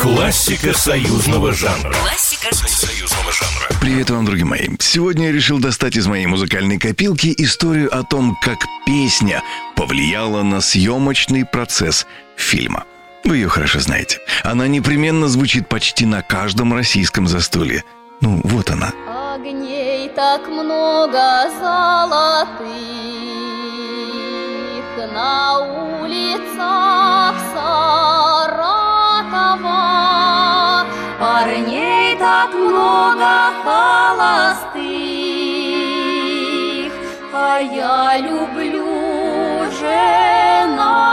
Классика союзного жанра. Классика союзного жанра. Привет вам, друзья мои. Сегодня я решил достать из моей музыкальной копилки историю о том, как песня повлияла на съемочный процесс фильма. Вы ее хорошо знаете. Она непременно звучит почти на каждом российском застолье. Ну, вот она. Огней так много золотых на улицах так много холостых, а я люблю женатого.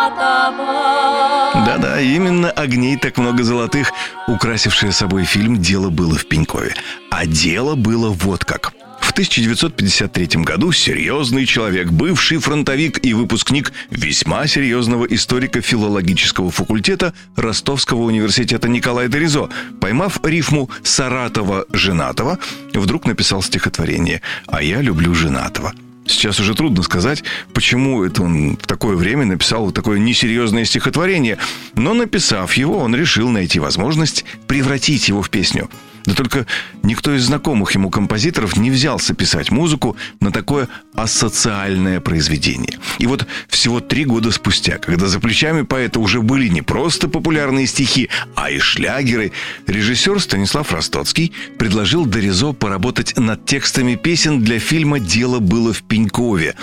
Да-да, именно огней так много золотых, украсившее собой фильм «Дело было в Пенькове». А дело было вот как. В 1953 году серьезный человек, бывший фронтовик и выпускник весьма серьезного историко-филологического факультета Ростовского университета Николай Доризо, поймав рифму «Саратова-женатого», вдруг написал стихотворение «А я люблю женатого». Сейчас уже трудно сказать, почему это он в такое время написал вот такое несерьезное стихотворение. Но написав его, он решил найти возможность превратить его в песню. Да только никто из знакомых ему композиторов не взялся писать музыку на такое асоциальное произведение. И вот всего три года спустя, когда за плечами поэта уже были не просто популярные стихи, а и шлягеры, режиссер Станислав Ростоцкий предложил Доризо поработать над текстами песен для фильма «Дело было в Пенькове»,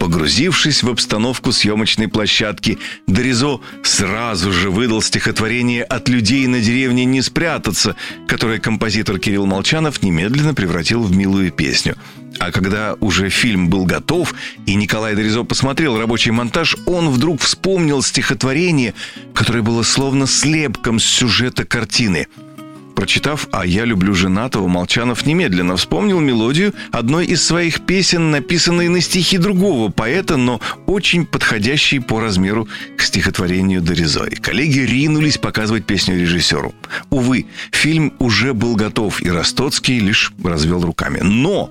Погрузившись в обстановку съемочной площадки, Доризо сразу же выдал стихотворение «От людей на деревне не спрятаться», которое композитор Кирилл Молчанов немедленно превратил в милую песню. А когда уже фильм был готов, и Николай Доризо посмотрел рабочий монтаж, он вдруг вспомнил стихотворение, которое было словно слепком с сюжета картины – Прочитав «А я люблю женатого», Молчанов немедленно вспомнил мелодию одной из своих песен, написанной на стихи другого поэта, но очень подходящей по размеру к стихотворению Доризой. Коллеги ринулись показывать песню режиссеру. Увы, фильм уже был готов, и Ростоцкий лишь развел руками. Но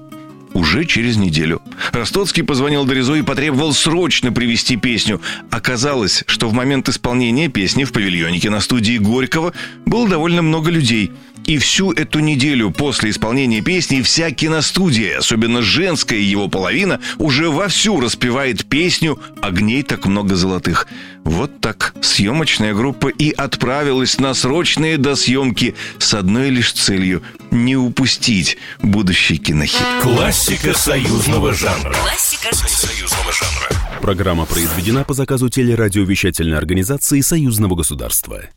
уже через неделю. Ростоцкий позвонил Доризо и потребовал срочно привести песню. Оказалось, что в момент исполнения песни в павильонике на студии Горького было довольно много людей – и всю эту неделю после исполнения песни вся киностудия, особенно женская его половина, уже вовсю распевает песню «Огней так много золотых». Вот так съемочная группа и отправилась на срочные досъемки с одной лишь целью – не упустить будущий кинохит. Классика союзного жанра. Классика союзного жанра. Программа произведена по заказу телерадиовещательной организации Союзного государства.